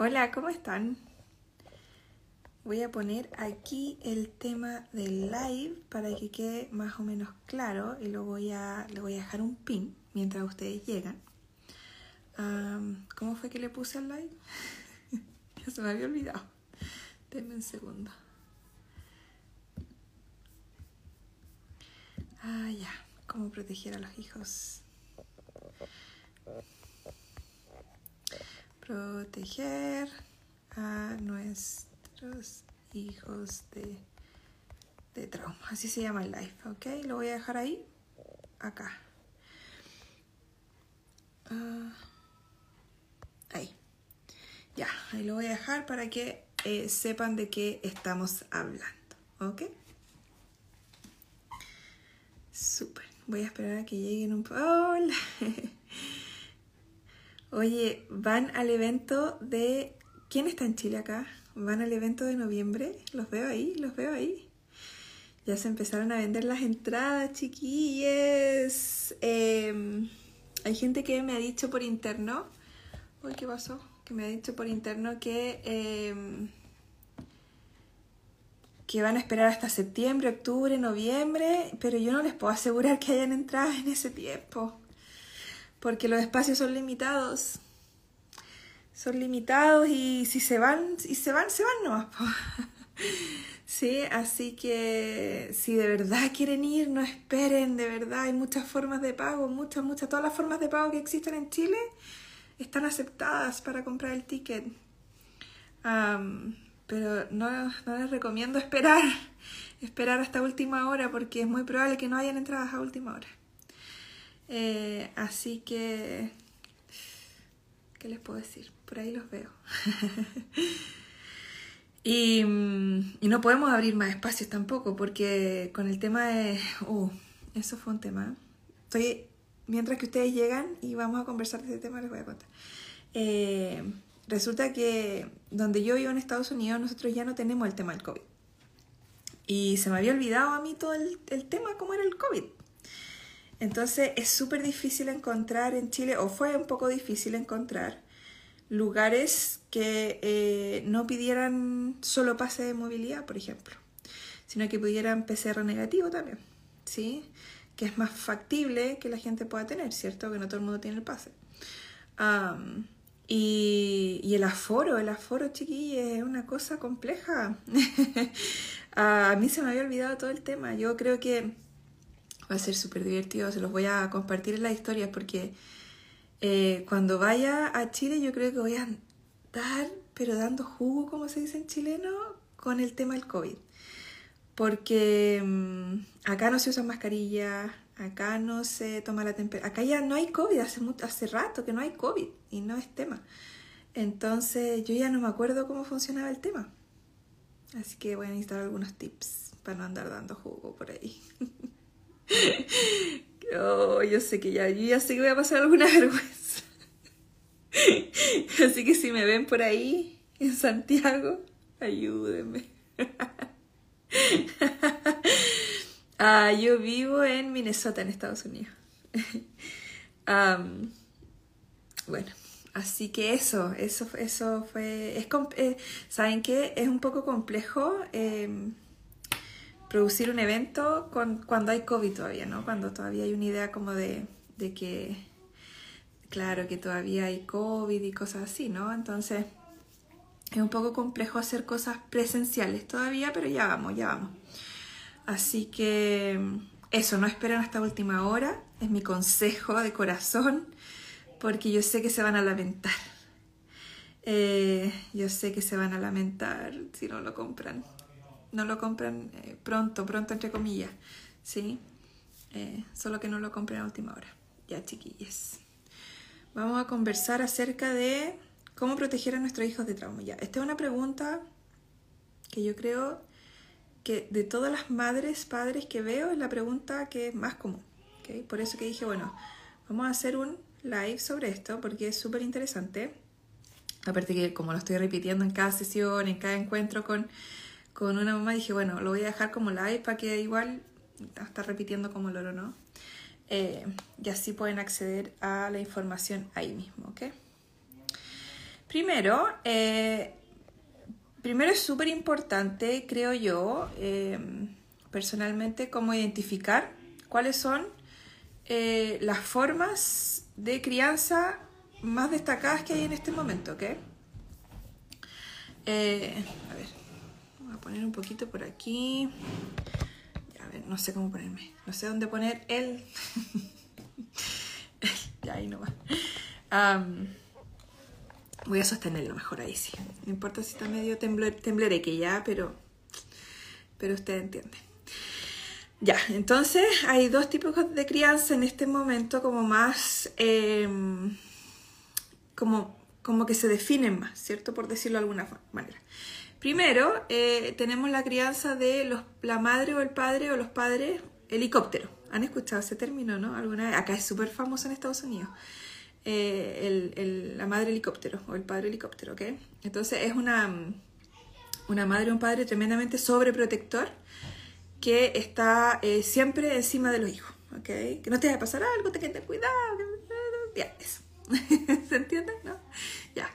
Hola, ¿cómo están? Voy a poner aquí el tema del live para que quede más o menos claro y lo voy a, le voy a dejar un pin mientras ustedes llegan. ¿Cómo fue que le puse al live? ya se me había olvidado. Denme un segundo. Ah, ya. ¿Cómo proteger a los hijos? Proteger a nuestros hijos de, de trauma. Así se llama el live, ¿ok? Lo voy a dejar ahí, acá. Ah, ahí. Ya, ahí lo voy a dejar para que eh, sepan de qué estamos hablando, ¿ok? Súper. Voy a esperar a que lleguen un poco. ¡Hola! Oye, van al evento de... ¿Quién está en Chile acá? Van al evento de noviembre. Los veo ahí, los veo ahí. Ya se empezaron a vender las entradas, chiquilles. Em, hay gente que me ha dicho por interno... Uy, ¿qué pasó? Que me ha dicho por interno que... Em, que van a esperar hasta septiembre, octubre, noviembre, pero yo no les puedo asegurar que hayan entradas en ese tiempo porque los espacios son limitados. Son limitados y si se van, y se van, se van nomás. sí, así que si de verdad quieren ir, no esperen, de verdad. Hay muchas formas de pago, muchas, muchas. Todas las formas de pago que existen en Chile están aceptadas para comprar el ticket. pero no, no les recomiendo esperar, esperar hasta última hora porque es muy probable que no hayan entradas a última hora. Eh, así que, ¿qué les puedo decir? Por ahí los veo. y, y, no podemos abrir más espacios tampoco, porque con el tema de... Uh, eso fue un tema. Estoy, mientras que ustedes llegan y vamos a conversar de ese tema, les voy a contar. Eh, resulta que donde yo vivo en Estados Unidos, nosotros ya no tenemos el tema del COVID. Y se me había olvidado a mí todo el, el tema, cómo era el COVID. Entonces es súper difícil encontrar en Chile, o fue un poco difícil encontrar, lugares que eh, no pidieran solo pase de movilidad, por ejemplo, sino que pudieran PCR negativo también, ¿sí? Que es más factible que la gente pueda tener, ¿cierto? Que no todo el mundo tiene el pase. y, el aforo, el aforo, chiquillos, es una cosa compleja. a mí se me había olvidado todo el tema. Yo creo que Va a ser súper divertido, se los voy a compartir en las historias porque eh, cuando vaya a Chile yo creo que voy a estar, pero dando jugo, como se dice en chileno, con el tema del COVID. Porque mm, acá no se usan mascarillas, acá no se toma la temperatura, acá ya no hay COVID, hace, hace rato que no hay COVID y no es tema. Entonces yo ya no me acuerdo cómo funcionaba el tema. Así que voy a necesitar algunos tips para no andar dando jugo por ahí. Oh, yo sé que ya, yo ya sé que voy a pasar alguna vergüenza. Así que si me ven por ahí, en Santiago, ayúdenme. Ah, yo vivo en Minnesota, en Estados Unidos. bueno, así que eso, eso, eso fue... Es, eh, ¿Saben qué? Es un poco complejo. Em, producir un evento con, cuando hay COVID todavía, ¿no? Cuando todavía hay una idea como de, de que, claro, que todavía hay COVID y cosas así, ¿no? Entonces, es un poco complejo hacer cosas presenciales todavía, pero ya vamos, ya vamos. Así que eso, no esperen hasta última hora, es mi consejo de corazón, porque yo sé que se van a lamentar. Eh, yo sé que se van a lamentar si no lo compran no lo compran eh, pronto, pronto entre comillas, ¿sí? Eh, solo que no lo compren a última hora. Ya, chiquillas. vamos a conversar acerca de cómo proteger a nuestros hijos de trauma. Ya, esta es una pregunta que yo creo que de todas las madres, padres que veo, es la pregunta que es más común. ¿okay? Por eso que dije, bueno, vamos a hacer un live sobre esto porque es súper interesante. Aparte que como lo estoy repitiendo en cada sesión, en cada encuentro con, con una mamá, dije, bueno, lo voy a dejar como live para que igual está repitiendo como loro, ¿no? Eh, y así pueden acceder a la información ahí mismo, ¿ok? Primero, eh, primero es súper importante, creo yo, eh, personalmente, cómo identificar cuáles son las formas de crianza más destacadas que hay en este momento, ¿ok? a ver, a poner un poquito por aquí no sé cómo ponerme, no sé dónde poner el... ya ahí no va. voy a sostenerlo mejor ahí sí. No importa si está medio temblereque que ya, pero, pero usted entiende. Ya, entonces hay dos tipos de crianza en este momento como más, em, como, como que se definen más, ¿cierto? Por decirlo de alguna manera. Primero, eh, tenemos la crianza de los, la madre o el padre o los padres helicóptero. ¿Han escuchado ese término, no? Alguna Acá es súper famoso en Estados Unidos. Eh, la madre helicóptero o el padre helicóptero, ¿ok? Entonces es una, una madre o un padre tremendamente sobreprotector que está eh, siempre encima de los hijos, ¿ok? Que no te vaya a pasar algo, te quede cuidado, ya, eso. ¿Se entiende? ¿No? Ya.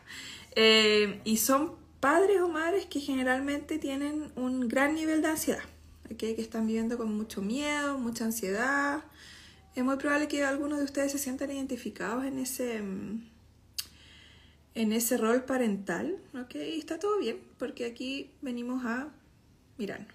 y son padres o madres que generalmente tienen un gran nivel de ansiedad, que están viviendo con mucho miedo, mucha ansiedad. Es muy probable que algunos de ustedes se sientan identificados en ese, en ese rol parental, ¿ok? Y está todo bien, porque aquí venimos a mirar.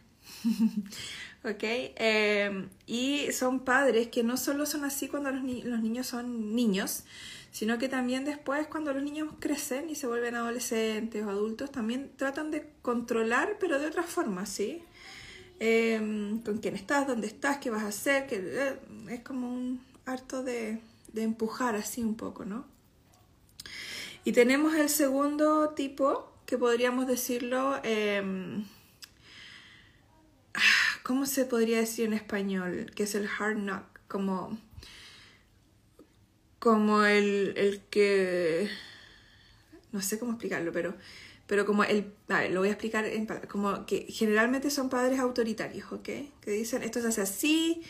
¿ok? Em, y son padres que no solo son así cuando los, los niños son niños, sino que también después cuando los niños crecen y se vuelven adolescentes o adultos, también tratan de controlar, pero de otra forma, ¿sí? Em, con quién estás, dónde estás, qué vas a hacer, que eh, es como un harto de, empujar así un poco, ¿no? Y tenemos el segundo tipo, que podríamos decirlo, em, ah, ¿cómo se podría decir en español? Que es el hard knock, como como el, el que... No sé cómo explicarlo, pero, pero como el... A ver, lo voy a explicar en como que generalmente son padres autoritarios, ¿ok? Que dicen esto se hace así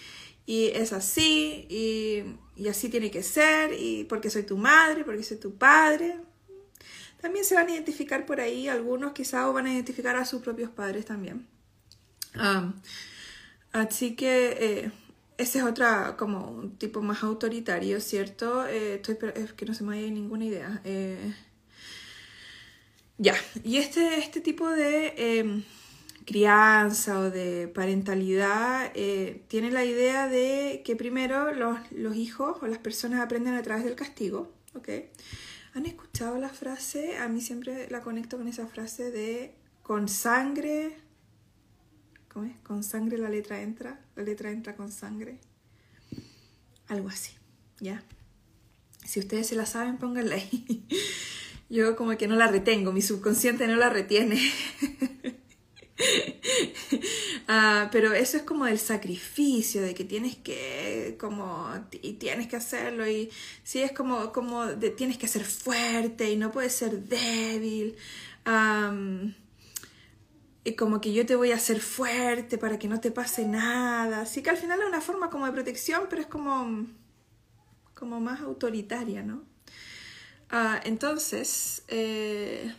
y es así y, y así tiene que ser y porque soy tu madre, porque soy tu padre. También se van a identificar por ahí, algunos quizás van a identificar a sus propios padres también. así que eh, ese es otra, como un tipo más autoritario, ¿cierto? Eh, es que no se me haya ninguna idea. Eh, ya, y este, este tipo de em, crianza o de parentalidad eh, tiene la idea de que primero los, los, hijos o las personas aprenden a través del castigo, ¿ok? ¿Han escuchado la frase? A mí siempre la conecto con esa frase de con sangre con sangre la letra entra, la letra entra con sangre. Algo así, ¿ya? Si ustedes se la saben, pónganla ahí. Yo como que no la retengo, mi subconsciente no la retiene. Ah, pero eso es como el sacrificio, de que tienes que, como, y tienes que hacerlo, y sí, es como, como tienes que ser fuerte y no puedes ser débil y como que yo te voy a hacer fuerte para que no te pase nada. Así que al final es una forma como de protección, pero es como, como más autoritaria, ¿no? Ah, entonces, eh,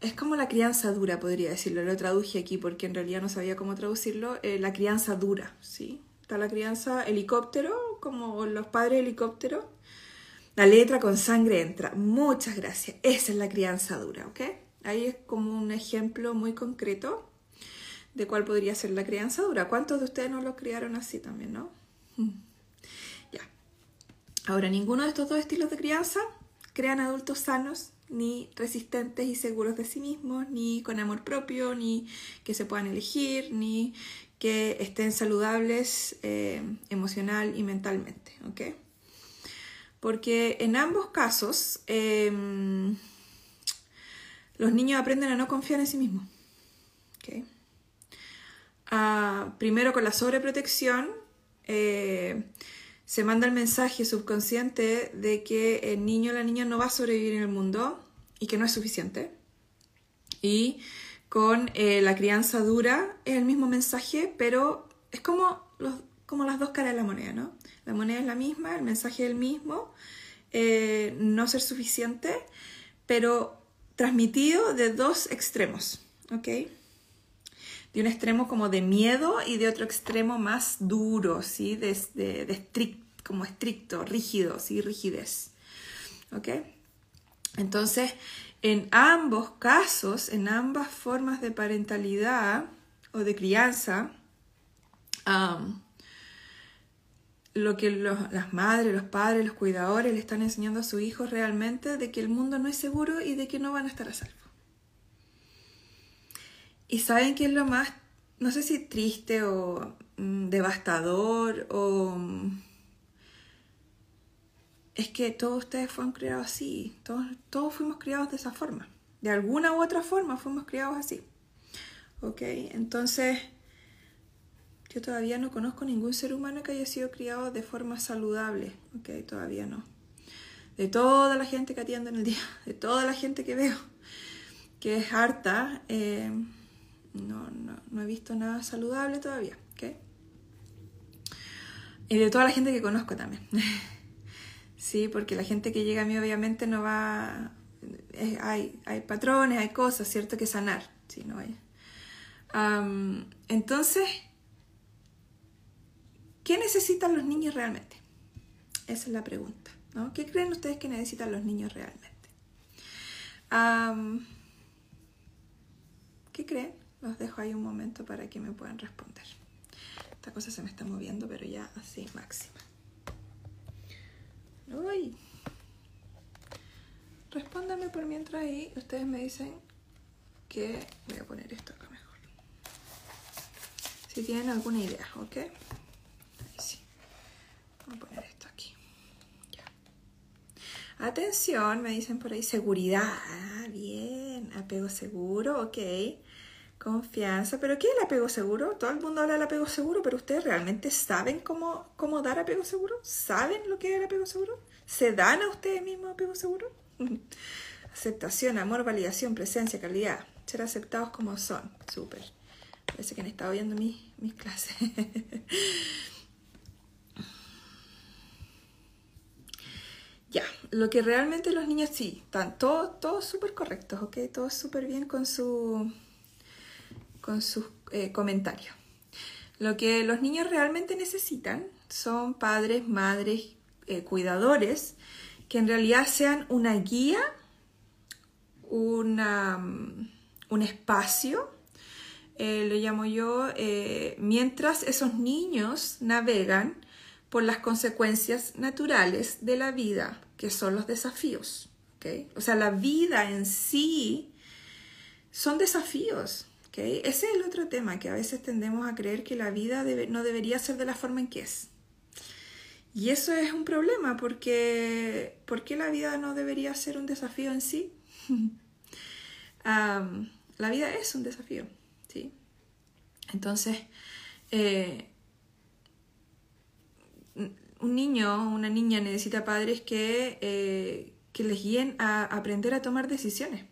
es como la crianza dura, podría decirlo. Lo traduje aquí porque en realidad no sabía cómo traducirlo. Eh, la crianza dura, ¿sí? Está la crianza helicóptero, como los padres helicóptero. La letra con sangre entra. Muchas gracias. Esa es la crianza dura, ¿ok? Ahí es como un ejemplo muy concreto de cuál podría ser la crianza dura. ¿Cuántos de ustedes no lo criaron así también, no? Ya. Ahora, ninguno de estos dos estilos de crianza crean adultos sanos, ni resistentes y seguros de sí mismos, ni con amor propio, ni que se puedan elegir, ni que estén saludables eh, emocional y mentalmente, ¿ok? Porque en ambos casos em, los niños aprenden a no confiar en sí mismos. Ah, primero con la sobreprotección eh, se manda el mensaje subconsciente de que el niño o la niña no va a sobrevivir en el mundo y que no es suficiente. Y con eh, la crianza dura es el mismo mensaje, pero es como, los, como las dos caras de la moneda, ¿no? La moneda es la misma, el mensaje es el mismo, eh, no ser suficiente, pero transmitido de dos extremos, ¿ok? De un extremo como de miedo y de otro extremo más duro, ¿sí? De, de, como estricto, rígido, ¿sí? Rigidez, ¿ok? Entonces, en ambos casos, en ambas formas de parentalidad o de crianza, lo que las madres, los padres, los cuidadores le están enseñando a sus hijos realmente de que el mundo no es seguro y de que no van a estar a salvo. Y saben que es lo más, no sé si triste o mm, devastador o es que todos ustedes fueron criados así, todos, todos fuimos criados de esa forma. De alguna u otra forma fuimos criados así. ¿Ok? Entonces, yo todavía no conozco ningún ser humano que haya sido criado de forma saludable. ¿Ok? Todavía no. De toda la gente que atiendo en el día, de toda la gente que veo, que es harta, eh, no, no, no, he visto nada saludable todavía. Y de toda la gente que conozco también. Sí, porque la gente que llega a mí obviamente no va... hay, hay, patrones, hay cosas, ¿cierto? Que sanar. Sí, no hay. entonces, ¿qué necesitan los niños realmente? Esa es la pregunta. ¿Qué creen ustedes que necesitan los niños realmente? ¿Qué creen? Los dejo ahí un momento para que me puedan responder. Esta cosa se me está moviendo, pero ya así máxima. Uy. Respóndame por mientras ahí ustedes me dicen que voy a poner esto acá mejor. Si tienen alguna idea, ¿ok? Poner esto aquí. Ya. Atención, me dicen por ahí seguridad. Ah, bien. Apego seguro, ok. Confianza. ¿Pero qué es el apego seguro? Todo el mundo habla del apego seguro, pero ustedes realmente saben cómo, cómo dar apego seguro? ¿Saben lo que es el apego seguro? ¿Se dan a ustedes mismos apego seguro? Aceptación, amor, validación, presencia, calidad. Ser aceptados como son. Súper. Parece que han estado viendo mis, mis clases. ya, lo que realmente los niños sí, están todos todo súper correctos, ¿ok? Todos súper bien con su con sus eh, comentarios. Lo que los niños realmente necesitan son padres, madres, eh, cuidadores que en realidad sean una guía, una, mm, un espacio, eh, lo llamo yo, mientras esos niños navegan por las consecuencias naturales de la vida, que son los desafíos. O sea, la vida en sí son desafíos. Ese es el otro tema, que a veces tendemos a creer que la vida no debería ser de la forma en que es. Y eso es un problema, porque ¿por qué la vida no debería ser un desafío en sí? la vida es un desafío, ¿sí? Entonces, eh, un niño o una niña necesita padres que, eh, que les guíen a aprender a tomar decisiones.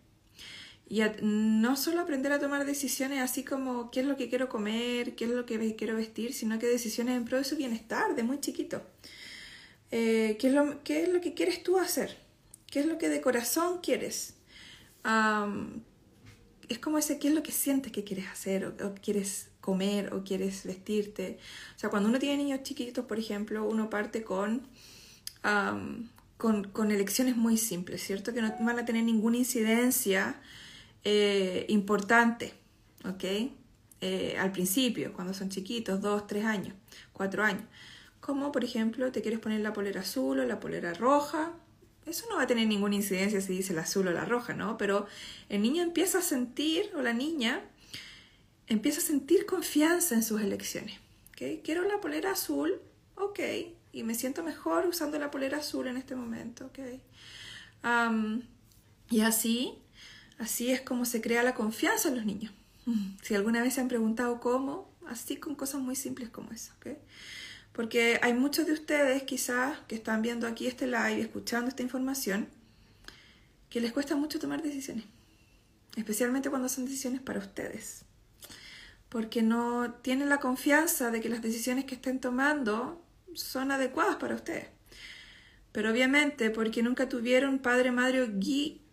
Y no solo aprender a tomar decisiones así como qué es lo que quiero comer, qué es lo que quiero vestir, sino que decisiones en pro de su bienestar de muy chiquito. Eh, ¿qué, es lo, ¿Qué es lo que quieres tú hacer? ¿Qué es lo que de corazón quieres? es como ese qué es lo que sientes que quieres hacer o, quieres comer o quieres vestirte. O sea, cuando uno tiene niños chiquitos, por ejemplo, uno parte con, con, elecciones muy simples, ¿cierto? Que no van a tener ninguna incidencia eh, importante, ¿ok? Eh, al principio, cuando son chiquitos, dos, tres años, cuatro años. Como, por ejemplo, te quieres poner la polera azul o la polera roja. Eso no va a tener ninguna incidencia si dice la azul o la roja, ¿no? Pero el niño empieza a sentir, o la niña, empieza a sentir confianza en sus elecciones. Quiero la polera azul, ok. y me siento mejor usando la polera azul en este momento, ¿ok? y así, así es como se crea la confianza en los niños. Si alguna vez se han preguntado cómo, así con cosas muy simples como eso, ¿ok? Porque hay muchos de ustedes quizás que están viendo aquí este live, escuchando esta información, que les cuesta mucho tomar decisiones, especialmente cuando son decisiones para ustedes, porque no tienen la confianza de que las decisiones que estén tomando son adecuadas para ustedes. Pero obviamente porque nunca tuvieron padre, madre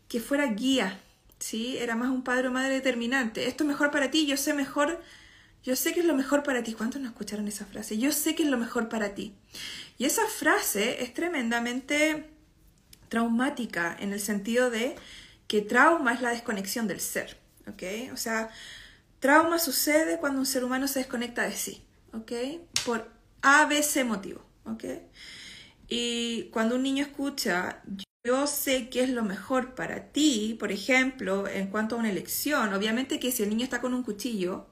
que fuera guía, ¿sí? Era más un padre o madre determinante. Esto es mejor para ti, yo sé mejor, yo sé que es lo mejor para ti. ¿Cuántos no escucharon esa frase? Yo sé que es lo mejor para ti. Y esa frase es tremendamente traumática en el sentido de que trauma es la desconexión del ser, ¿ok? O sea, trauma sucede cuando un ser humano se desconecta de sí, ¿ok? Por A, B, C motivo, ¿ok? Y cuando un niño escucha, yo sé qué es lo mejor para ti, por ejemplo, en cuanto a una elección, obviamente que si el niño está con un cuchillo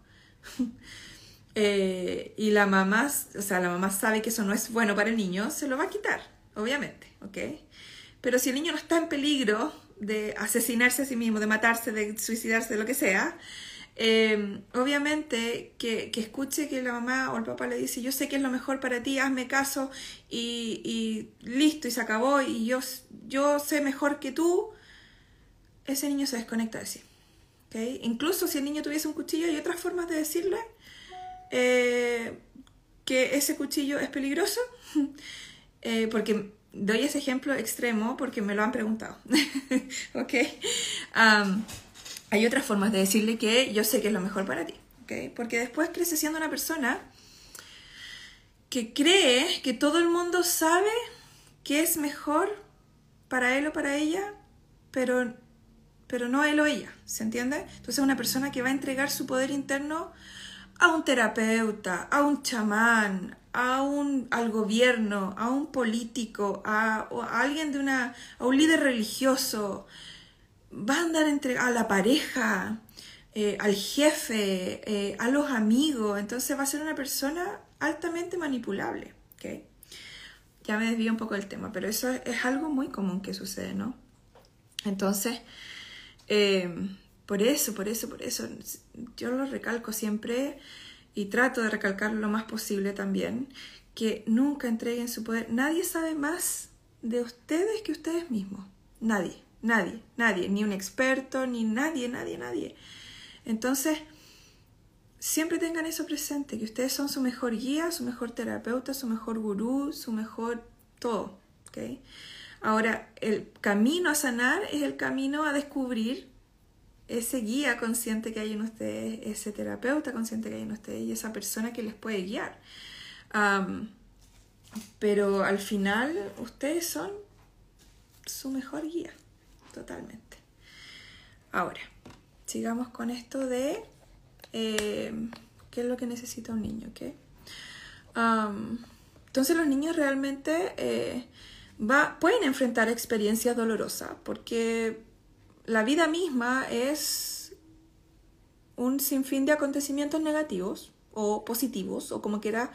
eh, y la mamá, o sea, la mamá sabe que eso no es bueno para el niño, se lo va a quitar, obviamente, ¿ok? Pero si el niño no está en peligro de asesinarse a sí mismo, de matarse, de suicidarse, de lo que sea, eh, obviamente que, escuche que la mamá o el papá le dice, yo sé que es lo mejor para ti, hazme caso y, listo, y se acabó, y yo, yo sé mejor que tú, ese niño se desconecta de sí. Incluso si el niño tuviese un cuchillo, hay otras formas de decirle eh, que ese cuchillo es peligroso, eh, porque doy ese ejemplo extremo porque me lo han preguntado. ¿Ok? Hay otras formas de decirle que yo sé que es lo mejor para ti. ¿Ok? Porque después crece siendo una persona que cree que todo el mundo sabe qué es mejor para él o para ella, pero, pero no él o ella. ¿Se entiende? Entonces es una persona que va a entregar su poder interno a un terapeuta, a un chamán, a un, al gobierno, a un político, a, alguien de una, a un líder religioso, va a andar entre, a la pareja, eh, al jefe, eh, a los amigos, entonces va a ser una persona altamente manipulable. Ya me desvío un poco del tema, pero eso es, algo muy común que sucede, ¿no? Entonces, eh, por eso, por eso, por eso, yo lo recalco siempre y trato de recalcarlo lo más posible también, que nunca entreguen su poder. Nadie sabe más de ustedes que ustedes mismos. Nadie, nadie, nadie, ni un experto, ni nadie, nadie, nadie. Entonces, siempre tengan eso presente, que ustedes son su mejor guía, su mejor terapeuta, su mejor gurú, su mejor todo. ¿okay? Ahora, el camino a sanar es el camino a descubrir ese guía consciente que hay en ustedes, ese terapeuta consciente que hay en ustedes y esa persona que les puede guiar. pero al final ustedes son su mejor guía, totalmente. Ahora, sigamos con esto de em, qué es lo que necesita un niño, ¿ok? entonces los niños realmente eh, va, pueden enfrentar experiencias dolorosas porque la vida misma es un sinfín de acontecimientos negativos o positivos, o como quiera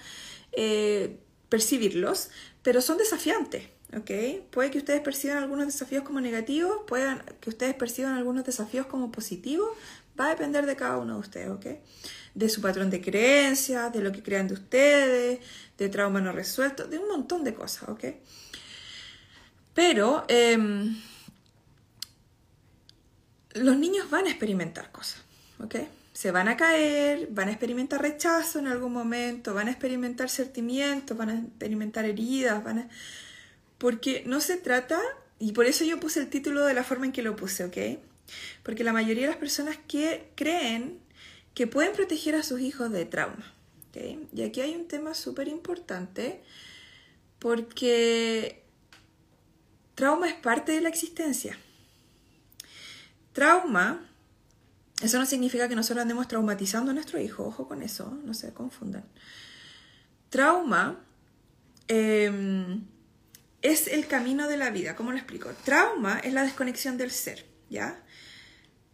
eh, percibirlos, pero son desafiantes. ¿Ok? Puede que ustedes perciban algunos desafíos como negativos, puedan que ustedes perciban algunos desafíos como positivos, va a depender de cada uno de ustedes, ¿ok? De su patrón de creencias, de lo que crean de ustedes, de trauma no resuelto, de un montón de cosas, ¿ok? Pero em, los niños van a experimentar cosas, ¿ok? Se van a caer, van a experimentar rechazo en algún momento, van a experimentar sentimientos, van a experimentar heridas, van a... Porque no se trata, y por eso yo puse el título de la forma en que lo puse, ¿ok? Porque la mayoría de las personas que creen que pueden proteger a sus hijos de trauma, ¿ok? Y aquí hay un tema súper importante porque trauma es parte de la existencia. Trauma, eso no significa que nosotros andemos traumatizando a nuestro hijo, ojo con eso, no se confundan. Trauma em, es el camino de la vida, ¿cómo lo explico? Trauma es la desconexión del ser, ¿ya?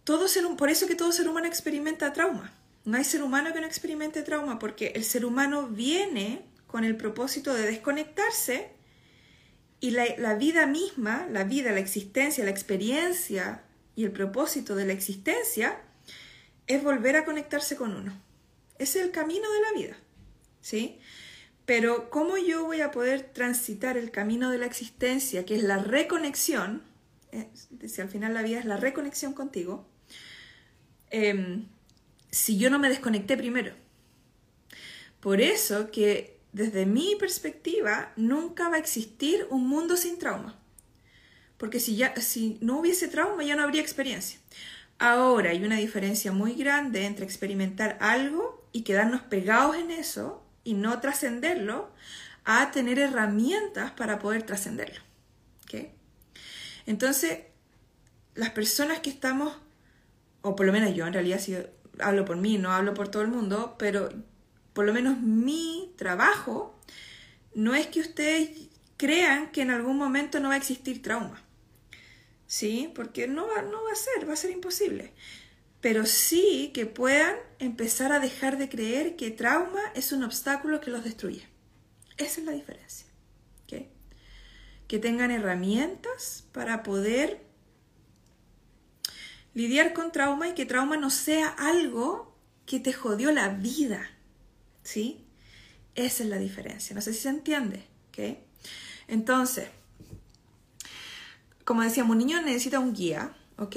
Todo ser, por eso que todo ser humano experimenta trauma. No hay ser humano que no experimente trauma, porque el ser humano viene con el propósito de desconectarse y la, la, vida misma, la vida, la existencia, la experiencia y el propósito de la existencia es volver a conectarse con uno. Es el camino de la vida, ¿sí? Pero ¿cómo yo voy a poder transitar el camino de la existencia, que es la reconexión? si al final la vida es la reconexión contigo, em, si yo no me desconecté primero. Por eso que desde mi perspectiva nunca va a existir un mundo sin trauma. Porque si, ya, si no hubiese trauma ya no habría experiencia. Ahora hay una diferencia muy grande entre experimentar algo y quedarnos pegados en eso y no trascenderlo a tener herramientas para poder trascenderlo. Entonces, las personas que estamos, o por lo menos yo en realidad si hablo por mí, no hablo por todo el mundo, pero por lo menos mi trabajo no es que ustedes crean que en algún momento no va a existir trauma. ¿Sí? Porque no va, no va a ser, va a ser imposible pero sí que puedan empezar a dejar de creer que trauma es un obstáculo que los destruye. Esa es la diferencia. Que tengan herramientas para poder lidiar con trauma y que trauma no sea algo que te jodió la vida. ¿Sí? Esa es la diferencia. No sé si se entiende. Entonces, como decíamos, un niño necesita un guía ¿ok?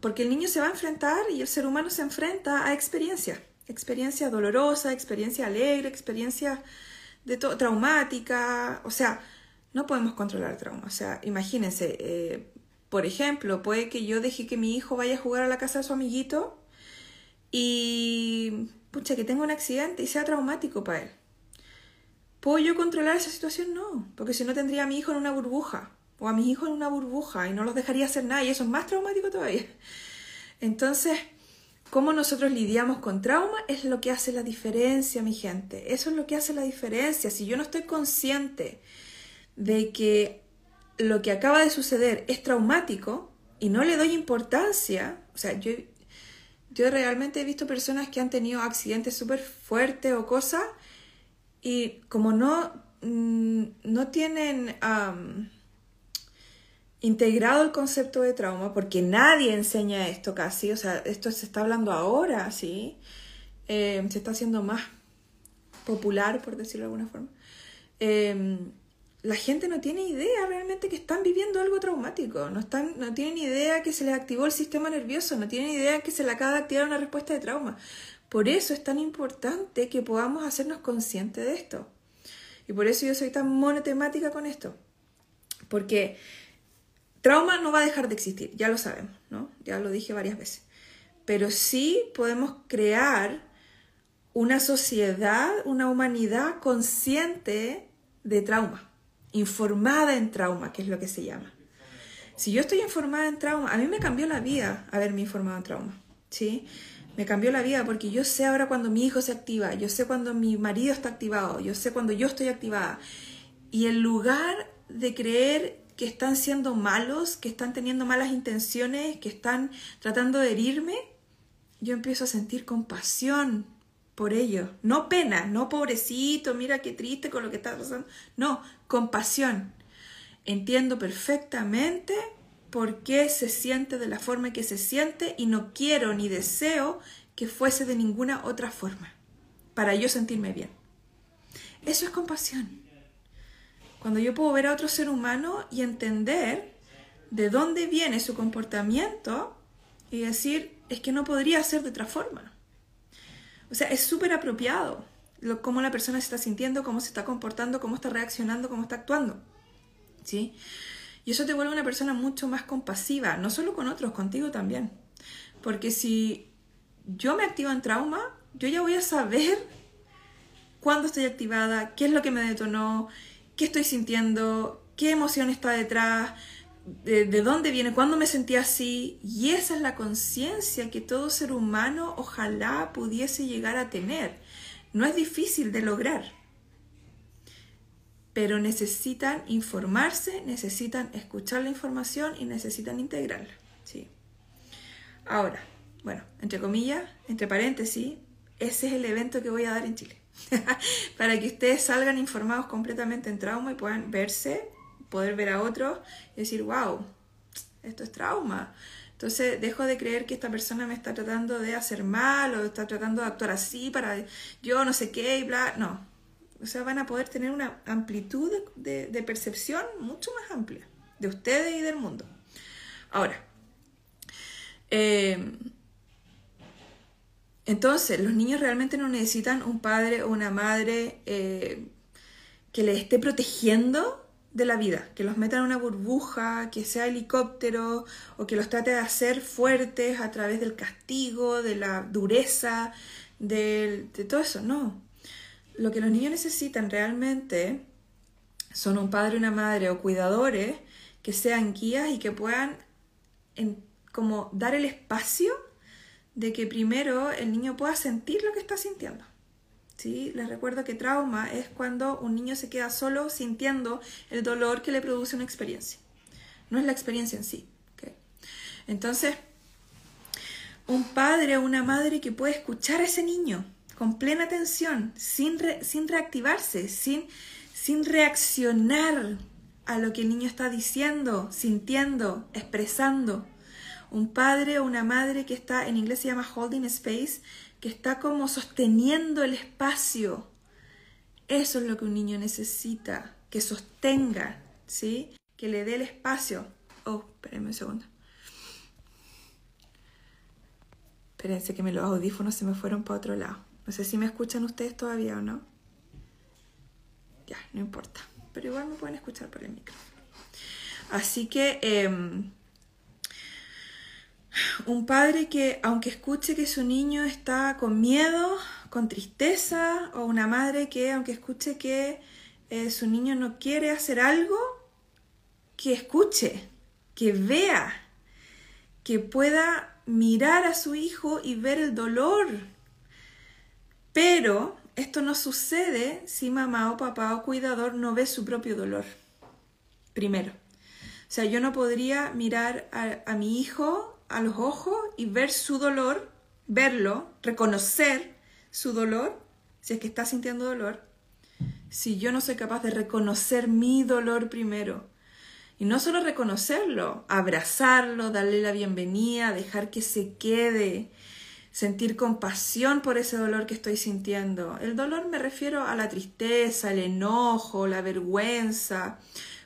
porque el niño se va a enfrentar y el ser humano se enfrenta a experiencias, experiencia dolorosa, experiencia alegre, experiencia de traumática, o sea, no podemos controlar trauma, o sea, imagínense, eh, por ejemplo, puede que yo deje que mi hijo vaya a jugar a la casa de su amiguito y, pucha, que tenga un accidente y sea traumático para él. ¿Puedo yo controlar esa situación? No, porque si no tendría a mi hijo en una burbuja o a mis hijos en una burbuja y no los dejaría hacer nada y eso es más traumático todavía. Entonces, cómo nosotros lidiamos con trauma es lo que hace la diferencia, mi gente. Eso es lo que hace la diferencia. Si yo no estoy consciente de que lo que acaba de suceder es traumático y no le doy importancia, o sea, yo, yo realmente he visto personas que han tenido accidentes súper fuertes o cosas y como no, mm, no tienen integrado el concepto de trauma, porque nadie enseña esto casi, o sea, esto se está hablando ahora, ¿sí? Eh, se está haciendo más popular, por decirlo de alguna forma. Em, la gente no tiene idea realmente que están viviendo algo traumático, no, están, no tienen idea que se les activó el sistema nervioso, no tienen idea que se le acaba de activar una respuesta de trauma. Por eso es tan importante que podamos hacernos conscientes de esto. Y por eso yo soy tan monotemática con esto. Porque Trauma no va a dejar de existir, ya lo sabemos, ¿no? Ya lo dije varias veces. Pero sí podemos crear una sociedad, una humanidad consciente de trauma, informada en trauma, que es lo que se llama. Si yo estoy informada en trauma, a mí me cambió la vida haberme informado en trauma, ¿sí? Me cambió la vida porque yo sé ahora cuando mi hijo se activa, yo sé cuando mi marido está activado, yo sé cuando yo estoy activada. Y en lugar de creer que están siendo malos, que están teniendo malas intenciones, que están tratando de herirme, yo empiezo a sentir compasión por ellos. No pena, no pobrecito, mira qué triste con lo que está pasando. No, compasión. Entiendo perfectamente por qué se siente de la forma que se siente y no quiero ni deseo que fuese de ninguna otra forma para yo sentirme bien. Eso es compasión. Cuando yo puedo ver a otro ser humano y entender de dónde viene su comportamiento y decir, es que no podría ser de otra forma. O sea, es súper apropiado cómo la persona se está sintiendo, cómo se está comportando, cómo está reaccionando, cómo está actuando. ¿Sí? Y eso te vuelve una persona mucho más compasiva, no solo con otros, contigo también. Porque si yo me activo en trauma, yo ya voy a saber cuándo estoy activada, qué es lo que me detonó, qué estoy sintiendo, qué emoción está detrás, de, dónde viene, cuándo me sentí así. Y esa es la conciencia que todo ser humano ojalá pudiese llegar a tener. No es difícil de lograr, pero necesitan informarse, necesitan escuchar la información y necesitan integrarla. ¿sí? Ahora, bueno, entre comillas, entre paréntesis, ese es el evento que voy a dar en Chile. para que ustedes salgan informados completamente en trauma y puedan verse, poder ver a otros y decir, wow, esto es trauma. Entonces dejo de creer que esta persona me está tratando de hacer mal o está tratando de actuar así para yo no sé qué y bla. No. O sea, van a poder tener una amplitud de, percepción mucho más amplia de ustedes y del mundo. Ahora, eh, entonces, los niños realmente no necesitan un padre o una madre eh, que les esté protegiendo de la vida, que los meta en una burbuja, que sea helicóptero o que los trate de hacer fuertes a través del castigo, de la dureza, de, todo eso. No. Lo que los niños necesitan realmente son un padre, una madre o cuidadores que sean guías y que puedan como dar el espacio de que primero el niño pueda sentir lo que está sintiendo. ¿Sí? Les recuerdo que trauma es cuando un niño se queda solo sintiendo el dolor que le produce una experiencia. No es la experiencia en sí. Entonces, un padre o una madre que puede escuchar a ese niño con plena atención, sin, sin reactivarse, sin, sin reaccionar a lo que el niño está diciendo, sintiendo, expresando un padre o una madre que está, en inglés se llama holding space, que está como sosteniendo el espacio. Eso es lo que un niño necesita, que sostenga, ¿sí? Que le dé el espacio. Oh, espérenme un segundo. Espérense que me los audífonos se me fueron para otro lado. No sé si me escuchan ustedes todavía o no. Ya, no importa. Pero igual me pueden escuchar por el micrófono. Así que... Em, un padre que, aunque escuche que su niño está con miedo, con tristeza, o una madre que, aunque escuche que eh, su niño no quiere hacer algo, que escuche, que vea, que pueda mirar a su hijo y ver el dolor. Pero esto no sucede si mamá o papá o cuidador no ve su propio dolor. Primero. O sea, yo no podría mirar a mi hijo a los ojos y ver su dolor, verlo, reconocer su dolor, si es que está sintiendo dolor, si yo no soy capaz de reconocer mi dolor primero. Y no solo reconocerlo, abrazarlo, darle la bienvenida, dejar que se quede, sentir compasión por ese dolor que estoy sintiendo. El dolor me refiero a la tristeza, el enojo, la vergüenza,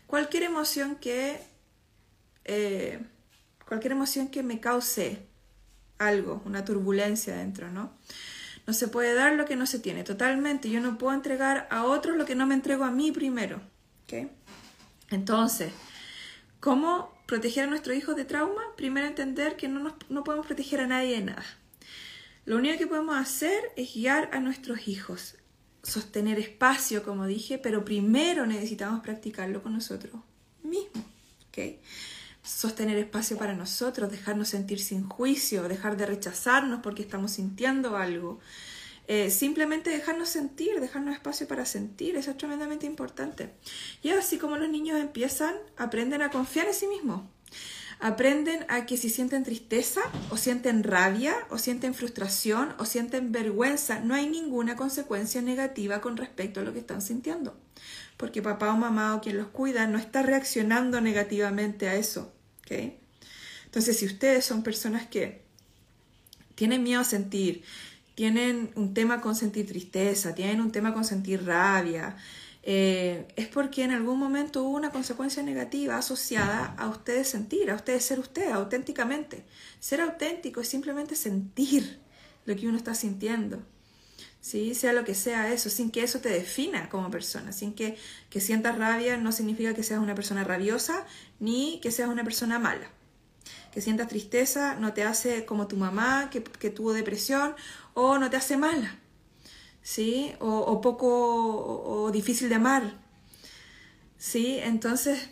cualquier emoción que eh, cualquier emoción que me cause algo, una turbulencia dentro, ¿no? No se puede dar lo que no se tiene, totalmente. Yo no puedo entregar a otros lo que no me entrego a mí primero, ¿ok? Entonces, ¿cómo proteger a nuestros hijos de trauma? Primero entender que no, no podemos proteger a nadie de nada. Lo único que podemos hacer es guiar a nuestros hijos, sostener espacio, como dije, pero primero necesitamos practicarlo con nosotros mismos, ¿ok? Sostener espacio para nosotros, dejarnos sentir sin juicio, dejar de rechazarnos porque estamos sintiendo algo. Eh, simplemente dejarnos sentir, dejarnos espacio para sentir, eso es tremendamente importante. Y así como los niños empiezan, aprenden a confiar en sí mismos. Aprenden a que si sienten tristeza o sienten rabia o sienten frustración o sienten vergüenza, no hay ninguna consecuencia negativa con respecto a lo que están sintiendo. Porque papá o mamá o quien los cuida no está reaccionando negativamente a eso. Entonces, si ustedes son personas que tienen miedo a sentir, tienen un tema con sentir tristeza, tienen un tema con sentir rabia, eh, es porque en algún momento hubo una consecuencia negativa asociada a ustedes sentir, a ustedes ser ustedes auténticamente. Ser auténtico es simplemente sentir lo que uno está sintiendo. ¿Sí? sea lo que sea eso, sin que eso te defina como persona, sin que, que sientas rabia no significa que seas una persona rabiosa ni que seas una persona mala. Que sientas tristeza no te hace como tu mamá que, que tuvo depresión o no te hace mala, ¿sí? O, poco o, difícil de amar, ¿sí? Entonces,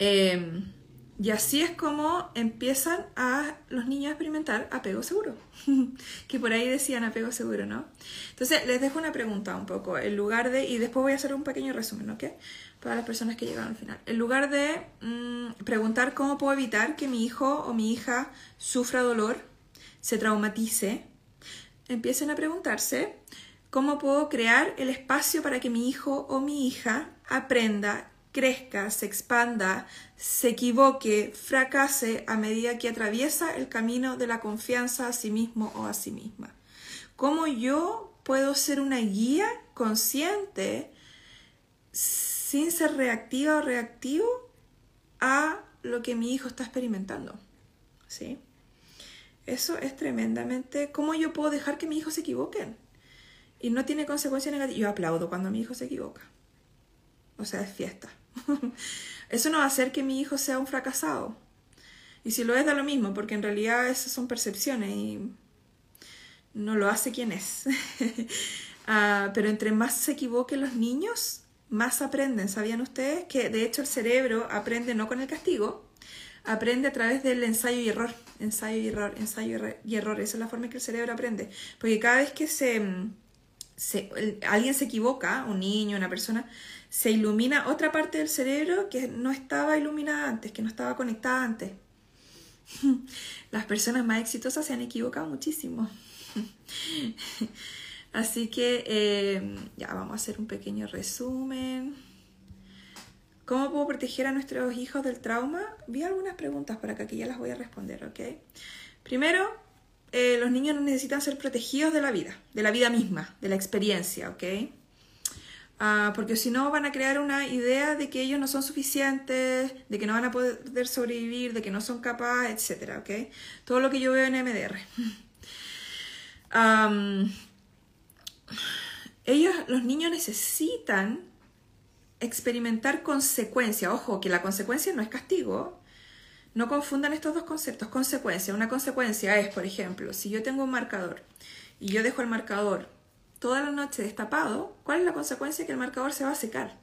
em, y así es como empiezan a los niños a experimentar apego seguro, que por ahí decían apego seguro, ¿no? Entonces les dejo una pregunta un poco, en lugar de, y después voy a hacer un pequeño resumen, ¿ok? Para las personas que llegaron al final. En lugar de mm, preguntar cómo puedo evitar que mi hijo o mi hija sufra dolor, se traumatice, empiecen a preguntarse ¿Cómo puedo crear el espacio para que mi hijo o mi hija aprenda, crezca, se expanda, se equivoque, fracase a medida que atraviesa el camino de la confianza a sí mismo o a sí misma? ¿Cómo yo puedo ser una guía consciente sin ser reactiva o reactivo a lo que mi hijo está experimentando? ¿Sí? Eso es tremendamente... ¿Cómo yo puedo dejar que mi hijo se equivoquen? Y no tiene consecuencias negativas. Yo aplaudo cuando mi hijo se equivoca. O sea, es fiesta. Eso no va a hacer que mi hijo sea un fracasado. Y si lo es, da lo mismo, porque en realidad esas son percepciones y no lo hace quien es. Ah, pero entre más se equivoquen los niños, más aprenden. ¿Sabían ustedes que de hecho el cerebro aprende no con el castigo, aprende a través del ensayo y error? Ensayo y error, ensayo y error. Esa es la forma en que el cerebro aprende. Porque cada vez que se, alguien se equivoca, un niño, una persona, se ilumina otra parte del cerebro que no estaba iluminada antes, que no estaba conectada antes. Las personas más exitosas se han equivocado muchísimo. Así que eh, ya vamos a hacer un pequeño resumen. ¿Cómo puedo proteger a nuestros hijos del trauma? Vi algunas preguntas para acá que ya las voy a responder, ¿ok? Primero, eh, los niños necesitan ser protegidos de la vida, de la vida misma, de la experiencia, ¿ok? Ah, porque si no van a crear una idea de que ellos no son suficientes, de que no van a poder sobrevivir, de que no son capaces, etc. ¿ok? Todo lo que yo veo en MDR. ellos, los niños necesitan experimentar consecuencia. Ojo, que la consecuencia no es castigo. No confundan estos dos conceptos. Consecuencia. Una consecuencia es, por ejemplo, si yo tengo un marcador y yo dejo el marcador toda la noche destapado, ¿cuál es la consecuencia? Que el marcador se va a secar.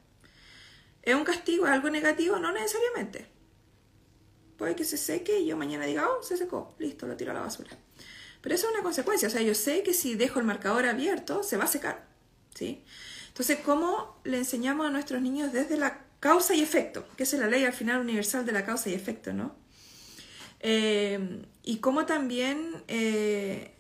¿Es un castigo? ¿Es algo negativo? No necesariamente. Puede que se seque y yo mañana diga, oh, se secó, listo, lo tiro a la basura. Pero eso es una consecuencia, o sea, yo sé que si dejo el marcador abierto, se va a secar, ¿sí? Entonces, ¿cómo le enseñamos a nuestros niños desde la causa y efecto? Que es la ley al final universal de la causa y efecto, ¿no? Eh, y cómo también... Eh,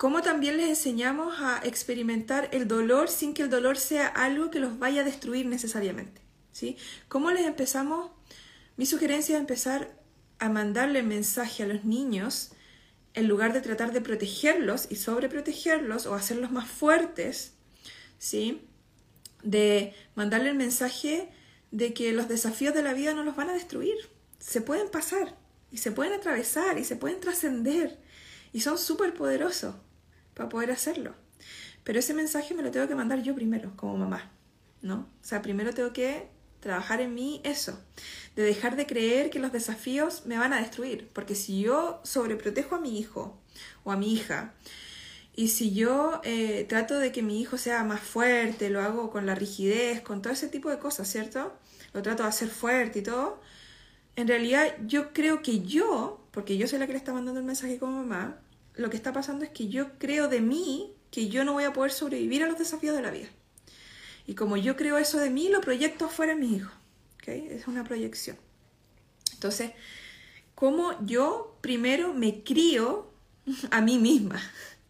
cómo también les enseñamos a experimentar el dolor sin que el dolor sea algo que los vaya a destruir necesariamente. ¿sí? ¿Cómo les empezamos? Mi sugerencia es empezar a mandarle mensaje a los niños en lugar de tratar de protegerlos y sobreprotegerlos o hacerlos más fuertes, ¿sí? De mandarle el mensaje de que los desafíos de la vida no los van a destruir, se pueden pasar y se pueden atravesar y se pueden trascender y son súper poderosos para poder hacerlo. Pero ese mensaje me lo tengo que mandar yo primero, como mamá, ¿no? O sea, primero tengo que trabajar en mí eso, de dejar de creer que los desafíos me van a destruir, porque si yo sobreprotejo a mi hijo o a mi hija, y si yo eh, trato de que mi hijo sea más fuerte, lo hago con la rigidez, con todo ese tipo de cosas, ¿cierto? Lo trato de hacer fuerte y todo, en realidad yo creo que yo, porque yo soy la que le está mandando el mensaje como mamá, lo que está pasando es que yo creo de mí que yo no voy a poder sobrevivir a los desafíos de la vida. Y como yo creo eso de mí, lo proyecto afuera en mis hijos. ¿okay? Es una proyección. Entonces, ¿cómo yo primero me crío a mí misma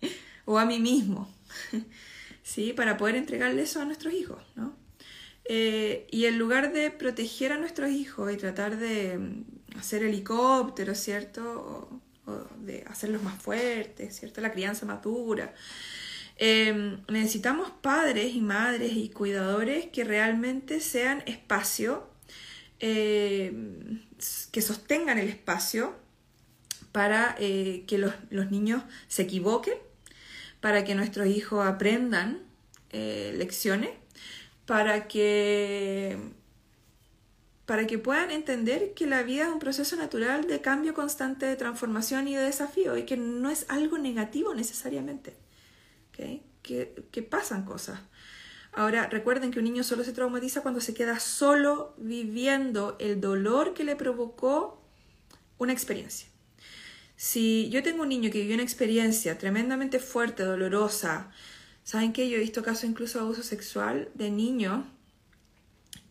o a mí mismo? ¿Sí? Para poder entregarle eso a nuestros hijos, ¿no? Eh, y en lugar de proteger a nuestros hijos y tratar de mm, hacer helicópteros, ¿cierto? De hacerlos más fuertes, ¿cierto? La crianza madura. Em, necesitamos padres y madres y cuidadores que realmente sean espacio, em, que sostengan el espacio para eh, que los, niños se equivoquen, para que nuestros hijos aprendan eh, lecciones, para que para que puedan entender que la vida es un proceso natural de cambio constante, de transformación y de desafío, y que no es algo negativo necesariamente que, pasan cosas. Ahora, recuerden que un niño solo se traumatiza cuando se queda solo viviendo el dolor que le provocó una experiencia. Si yo tengo un niño que vivió una experiencia tremendamente fuerte, dolorosa, ¿saben qué? Yo he visto casos incluso de abuso sexual de niños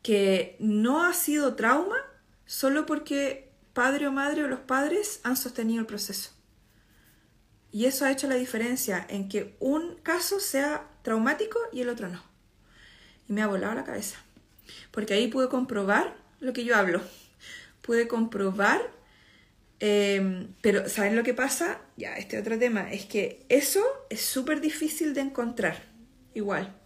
que no ha sido trauma solo porque padre o madre o los padres han sostenido el proceso. Y eso ha hecho la diferencia en que un caso sea traumático y el otro no. Y me ha volado la cabeza. Porque ahí pude comprobar lo que yo hablo. Pude comprobar, em, pero ¿saben lo que pasa? Ya, este otro tema, es que eso es súper difícil de encontrar. Igual.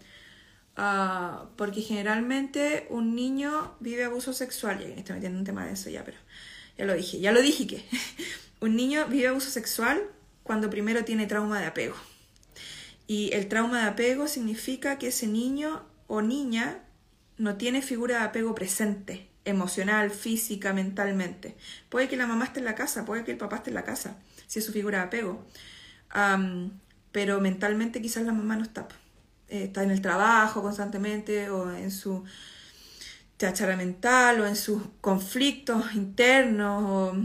Ah, porque generalmente un niño vive abuso sexual. Ya estoy metiendo un tema de eso ya, pero ya lo dije. Ya lo dije que un niño vive abuso sexual cuando primero tiene trauma de apego. Y el trauma de apego significa que ese niño o niña no tiene figura de apego presente, emocional, física, mentalmente. Puede que la mamá esté en la casa, puede que el papá esté en la casa, si es su figura de apego. pero mentalmente quizás la mamá no está. Eh, está en el trabajo constantemente o en su chachara mental o en sus conflictos internos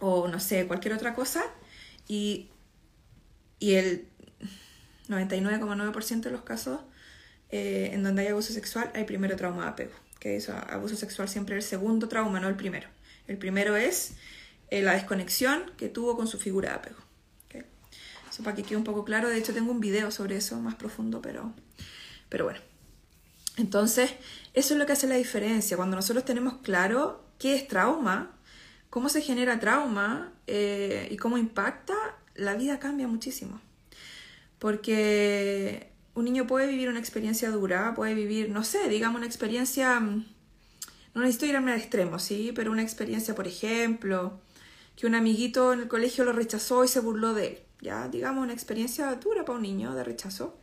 o, no sé, cualquier otra cosa y, el 99,9% de los casos eh, en donde hay abuso sexual hay primero trauma de apego. Que eso, abuso sexual siempre es el segundo trauma, no el primero. El primero es eh, la desconexión que tuvo con su figura de apego. Eso para que quede un poco claro. De hecho, tengo un video sobre eso más profundo, pero, pero bueno. Entonces, eso es lo que hace la diferencia. Cuando nosotros tenemos claro qué es trauma, cómo se genera trauma eh, y cómo impacta, la vida cambia muchísimo. Porque un niño puede vivir una experiencia dura, puede vivir, no sé, digamos una experiencia, mm, no necesito irme al extremo, ¿sí? Pero una experiencia, por ejemplo, que un amiguito en el colegio lo rechazó y se burló de él, ¿ya? Digamos una experiencia dura para un niño de rechazo.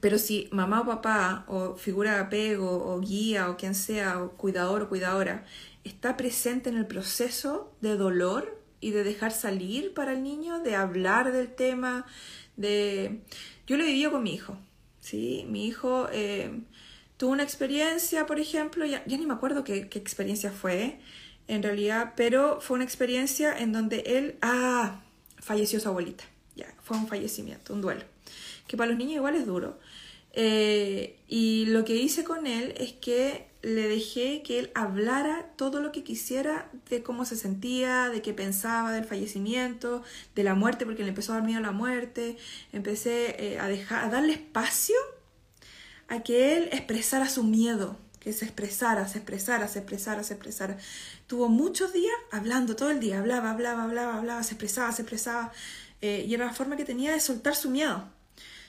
pero si mamá o papá, o figura de apego, o guía, o quien sea, o cuidador o cuidadora, está presente en el proceso de dolor y de dejar salir para el niño, de hablar del tema, de... Yo lo vivido con mi hijo, ¿sí? Mi hijo eh, tuvo una experiencia, por ejemplo, ya, ya ni me acuerdo qué, qué, experiencia fue, en realidad, pero fue una experiencia en donde él, ah, falleció su abuelita, ya, fue un fallecimiento, un duelo, que para los niños igual es duro. Eh, y lo que hice con él es que le dejé que él hablara todo lo que quisiera de cómo se sentía, de qué pensaba del fallecimiento, de la muerte, porque le empezó a dar miedo a la muerte. Empecé eh, a, dejar, a darle espacio a que él expresara su miedo, que se expresara, se expresara, se expresara, se expresara. Tuvo muchos días hablando todo el día, hablaba, hablaba, hablaba, hablaba, se expresaba, se expresaba. Eh, y era la forma que tenía de soltar su miedo.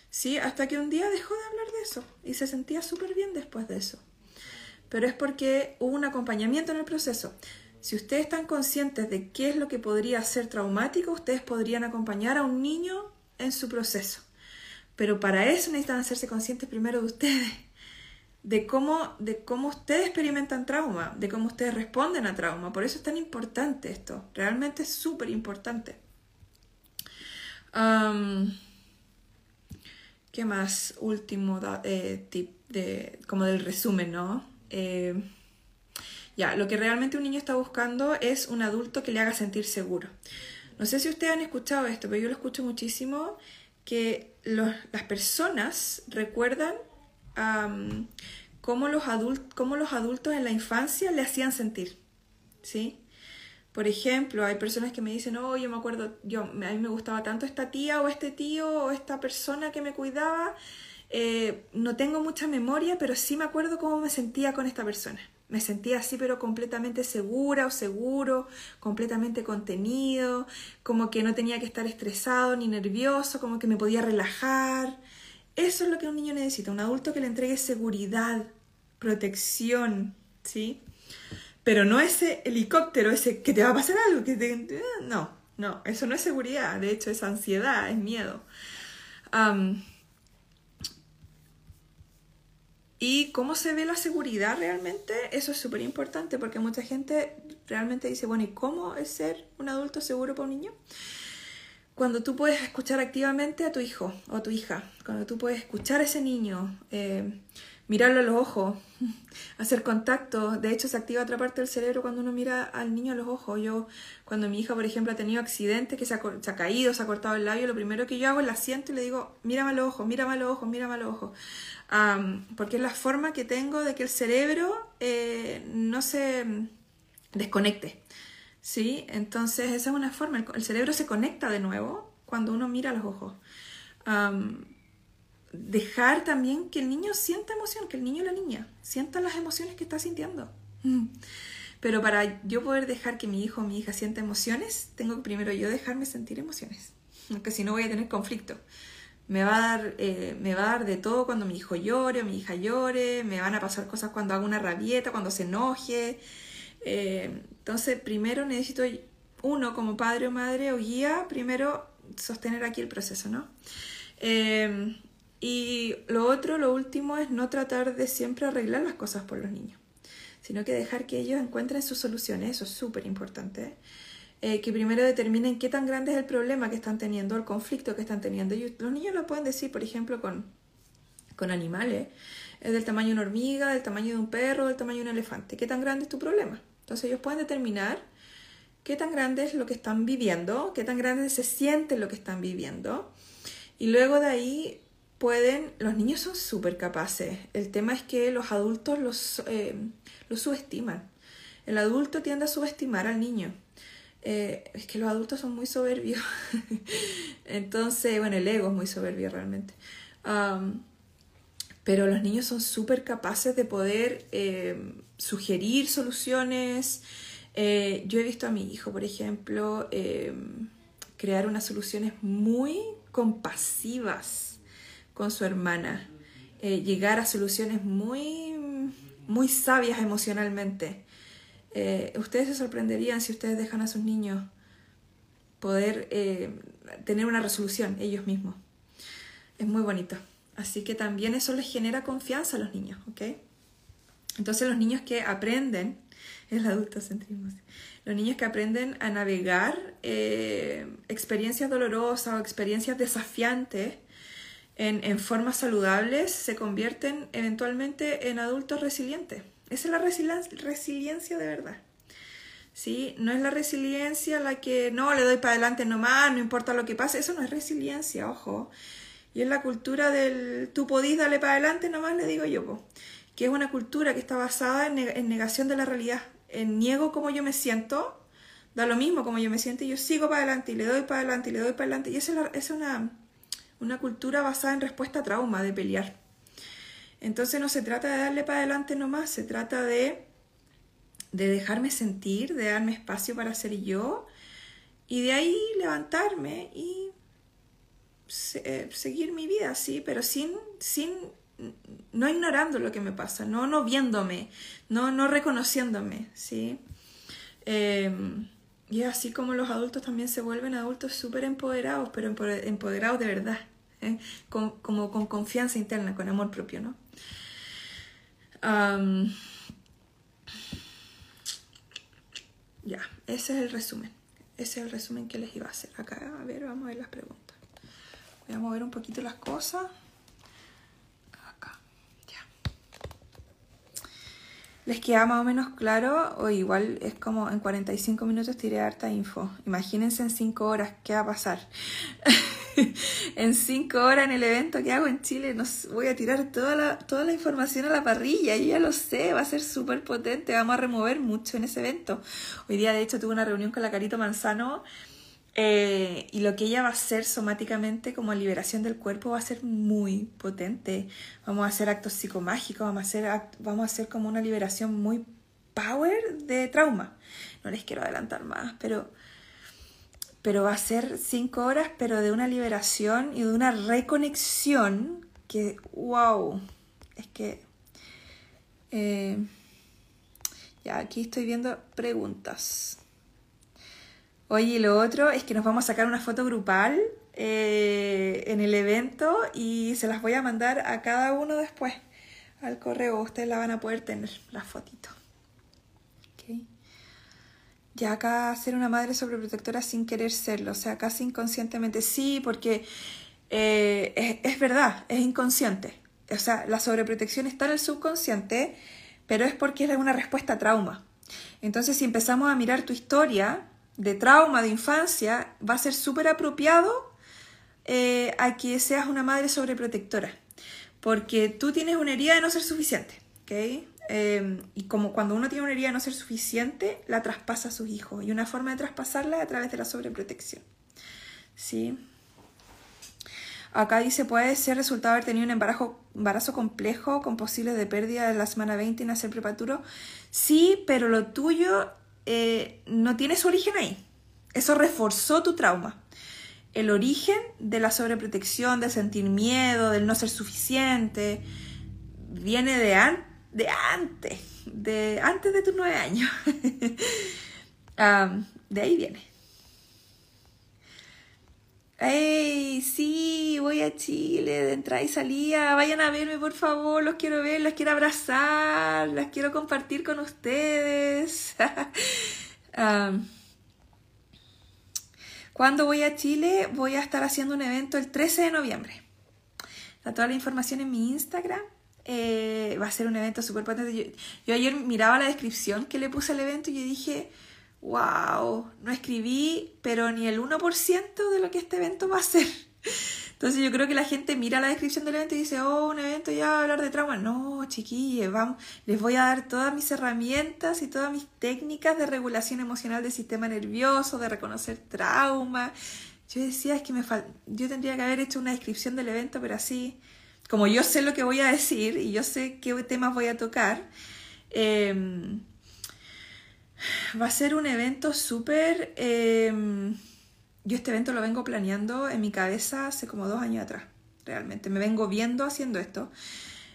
¿Sí? Hasta que un día dejó de hablar de eso y se sentía súper bien después de eso pero es porque hubo un acompañamiento en el proceso. Si ustedes están conscientes de qué es lo que podría ser traumático, ustedes podrían acompañar a un niño en su proceso. Pero para eso necesitan hacerse conscientes primero de ustedes, de cómo, de cómo ustedes experimentan trauma, de cómo ustedes responden a trauma. Por eso es tan importante esto, realmente es súper importante. ¿Qué más? Último eh, tip de, como del resumen, ¿no? Eh, ya, lo que realmente un niño está buscando es un adulto que le haga sentir seguro. No sé si ustedes han escuchado esto, pero yo lo escucho muchísimo, que las personas recuerdan cómo, los cómo los adultos en la infancia le hacían sentir. ¿Sí? Por ejemplo, hay personas que me dicen, oh, yo me acuerdo, yo, a mí me gustaba tanto esta tía o este tío o esta persona que me cuidaba eh, no tengo mucha memoria, pero sí me acuerdo cómo me sentía con esta persona. Me sentía así, pero completamente segura o seguro, completamente contenido, como que no tenía que estar estresado ni nervioso, como que me podía relajar. Eso es lo que un niño necesita, un adulto que le entregue seguridad, protección, ¿sí? Pero no ese helicóptero, ese que te va a pasar algo, que te... No, no, eso no es seguridad, de hecho es ansiedad, es miedo. Y cómo se ve la seguridad realmente, eso es súper importante porque mucha gente realmente dice, bueno, ¿y cómo es ser un adulto seguro para un niño? Cuando tú puedes escuchar activamente a tu hijo o a tu hija, cuando tú puedes escuchar a ese niño, eh, mirarlo a los ojos, hacer contacto. De hecho, se activa otra parte del cerebro cuando uno mira al niño a los ojos. Yo, cuando mi hija, por ejemplo, ha tenido accidentes, que se ha, se ha, caído, se ha cortado el labio, lo primero que yo hago es la siento y le digo, mírame a los ojos, mírame a los ojos, mírame a los ojos porque es la forma que tengo de que el cerebro eh, no se desconecte. ¿Sí? Entonces esa es una forma, el, cerebro se conecta de nuevo cuando uno mira los ojos. dejar también que el niño sienta emoción, que el niño o la niña sienta las emociones que está sintiendo. Pero para yo poder dejar que mi hijo o mi hija sienta emociones, tengo que primero yo dejarme sentir emociones, porque si no voy a tener conflicto. Me va, a dar, eh, me va a dar de todo cuando mi hijo llore o mi hija llore, me van a pasar cosas cuando hago una rabieta, cuando se enoje. Eh, entonces, primero necesito uno como padre o madre o guía, primero sostener aquí el proceso, ¿no? Eh, y lo otro, lo último, es no tratar de siempre arreglar las cosas por los niños sino que dejar que ellos encuentren sus soluciones, eso es súper importante. Eh, que primero determinen qué tan grande es el problema que están teniendo, el conflicto que están teniendo. Y los niños lo pueden decir, por ejemplo, con, con animales. Es del tamaño de una hormiga, del tamaño de un perro, del tamaño de un elefante. ¿Qué tan grande es tu problema? Entonces ellos pueden determinar qué tan grande es lo que están viviendo, qué tan grande se siente lo que están viviendo. Y luego de ahí pueden, los niños son súper capaces. El tema es que los adultos los, eh, lo subestiman. El adulto tiende a subestimar al niño. Eh, es que los adultos son muy soberbios. Entonces, bueno, el ego es muy soberbio realmente. Pero los niños son súper capaces de poder eh, sugerir soluciones. Eh, yo he visto a mi hijo, por ejemplo, crear unas soluciones muy compasivas con su hermana. llegar a soluciones muy muy sabias emocionalmente. Eh, ustedes se sorprenderían si ustedes dejan a sus niños poder eh, tener una resolución ellos mismos. Es muy bonito. Así que también eso les genera confianza a los niños, ¿ok? Entonces los niños que aprenden, el adultocentrismo, los niños que aprenden a navegar eh, experiencias dolorosas o experiencias desafiantes, en, en formas saludables se convierten eventualmente en adultos resilientes. Esa es la resiliencia de verdad. ¿Sí? No es la resiliencia la que no le doy para adelante nomás, no importa lo que pase. Eso no es resiliencia, ojo. Y es la cultura del tú podís darle para adelante nomás, le digo yo, que es una cultura que está basada en, negación de la realidad, en niego como yo me siento, da lo mismo como yo me siento y yo sigo para adelante y le doy para adelante y le doy para adelante. Y esa es una una cultura basada en respuesta a trauma, de pelear. Entonces no se trata de darle para adelante nomás, se trata de, de dejarme sentir, de darme espacio para ser yo y de ahí levantarme y eh, seguir mi vida, sí, pero sin, sin, no ignorando lo que me pasa, no, no viéndome, no, no reconociéndome, sí. Em, y así como los adultos también se vuelven adultos súper empoderados, pero empoderados de verdad, ¿eh? como con confianza interna, con amor propio, ¿no? ya, ese es el resumen. Ese es el resumen que les iba a hacer. Acá, a ver, vamos a ver las preguntas. Voy a mover un poquito las cosas. les queda más o menos claro, o igual es como en 45 minutos tiré harta info. Imagínense en 5 horas qué va a pasar. en 5 horas en el evento que hago en Chile, nos voy a tirar toda la, toda la información a la parrilla, yo ya lo sé, va a ser súper potente, vamos a remover mucho en ese evento. Hoy día de hecho tuve una reunión con la Carito Manzano eh, y lo que ella va a hacer somáticamente como liberación del cuerpo va a ser muy potente. Vamos a hacer actos psicomágicos, vamos a hacer, vamos a hacer como una liberación muy power de trauma. No les quiero adelantar más, pero, pero va a ser cinco horas, pero de una liberación y de una reconexión que, wow, es que... Eh, ya, aquí estoy viendo preguntas. Oye, lo otro es que nos vamos a sacar una foto grupal eh, en el evento y se las voy a mandar a cada uno después al correo. Ustedes la van a poder tener, la fotito. Okay. Ya acá ser una madre sobreprotectora sin querer serlo, o sea, casi inconscientemente. Sí, porque eh, es, es verdad, es inconsciente. O sea, la sobreprotección está en el subconsciente, pero es porque es una respuesta a trauma. Entonces, si empezamos a mirar tu historia, de trauma de infancia, va a ser súper apropiado eh, a que seas una madre sobreprotectora, porque tú tienes una herida de no ser suficiente. ¿okay? eh, y como cuando uno tiene una herida de no ser suficiente, la traspasa a sus hijos. Y una forma de traspasarla es a través de la sobreprotección. ¿Sí? Acá dice, puede ser resultado haber tenido un embarazo, embarazo complejo con posibles de pérdida de la semana 20 y nacer prematuro. Sí, pero lo tuyo eh, no tiene su origen ahí. Eso reforzó tu trauma. El origen de la sobreprotección, de sentir miedo, del no ser suficiente, viene de, de antes, de antes de tus nueve años. de ahí viene. ¡Ey! Sí, voy a Chile de entrada y salida. Vayan a verme, por favor. Los quiero ver, los quiero abrazar, las quiero compartir con ustedes. cuando voy a Chile, voy a estar haciendo un evento el 13 de noviembre. Está toda la información en mi Instagram. Eh, va a ser un evento súper potente. Yo, yo ayer miraba la descripción que le puse al evento y yo dije wow, no escribí, pero ni el 1% de lo que este evento va a ser. Entonces yo creo que la gente mira la descripción del evento y dice, oh, un evento ya va a hablar de trauma. No, chiquillos, vamos, les voy a dar todas mis herramientas y todas mis técnicas de regulación emocional del sistema nervioso, de reconocer trauma. Yo decía, es que me yo tendría que haber hecho una descripción del evento, pero así, como yo sé lo que voy a decir y yo sé qué temas voy a tocar, eh, Va a ser un evento súper... Em, yo este evento lo vengo planeando en mi cabeza hace como dos años atrás, realmente. Me vengo viendo haciendo esto,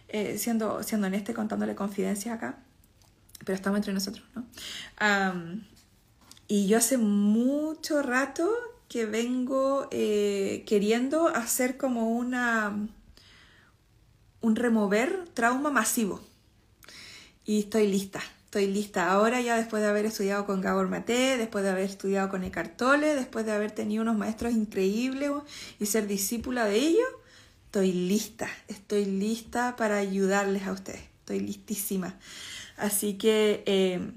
eh, siendo, siendo honesta contándole confidencias acá, pero estamos entre nosotros, ¿no? y yo hace mucho rato que vengo eh, queriendo hacer como una... un remover trauma masivo. Y estoy lista estoy lista ahora ya después de haber estudiado con Gabor Mate, después de haber estudiado con Eckhart Tolle, después de haber tenido unos maestros increíbles y ser discípula de ellos. Estoy lista, estoy lista para ayudarles a ustedes. Estoy listísima. Así que eh,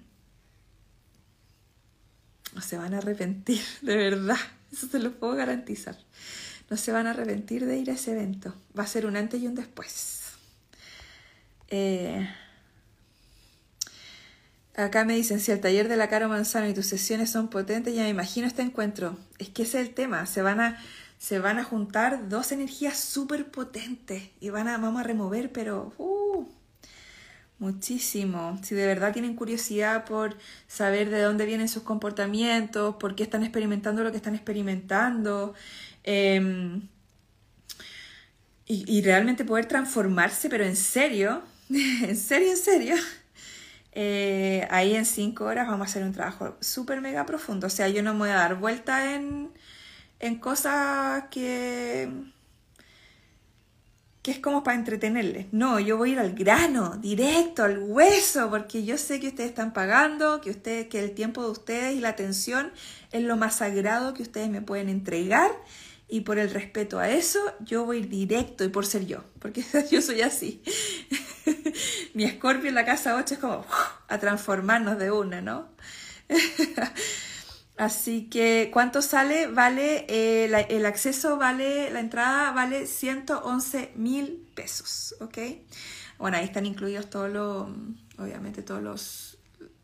no se van a arrepentir, de verdad. Eso se los puedo garantizar. No se van a arrepentir de ir a ese evento. Va a ser un antes y un después. Eh, Acá me dicen, si el taller de la Caro Manzano y tus sesiones son potentes, ya me imagino este encuentro. Es que ese es el tema, se van a, se van a juntar dos energías súper potentes y van a, vamos a remover, pero uh, muchísimo. Si de verdad tienen curiosidad por saber de dónde vienen sus comportamientos, por qué están experimentando lo que están experimentando, em, y, y realmente poder transformarse, pero en serio, en serio, en serio eh, ahí en cinco horas vamos a hacer un trabajo súper mega profundo. O sea, yo no me voy a dar vuelta en, en cosas que, que es como para entretenerles. No, yo voy a ir al grano, directo, al hueso, porque yo sé que ustedes están pagando, que, ustedes, que el tiempo de ustedes y la atención es lo más sagrado que ustedes me pueden entregar y por el respeto a eso, yo voy directo y por ser yo, porque yo soy así. Mi escorpio en la casa 8 es como a transformarnos de una, ¿no? Así que, ¿cuánto sale? Vale, eh, el acceso vale, la entrada vale 111 mil pesos, ¿ok? Bueno, ahí están incluidos todos los, obviamente todos los,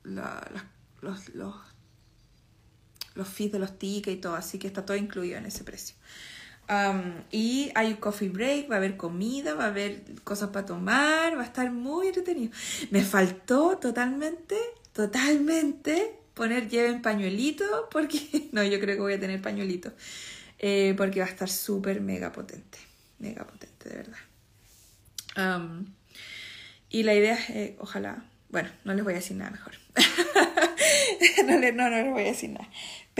los, los los fees de los tickets y todo, así que está todo incluido en ese precio. y hay un coffee break, va a haber comida, va a haber cosas para tomar, va a estar muy entretenido. Me faltó totalmente, totalmente poner lleven pañuelito, porque no, yo creo que voy a tener pañuelito, eh, porque va a estar súper mega potente, mega potente, de verdad. y la idea es, eh, ojalá, bueno, no les voy a decir nada mejor. no, no, no les voy a decir nada.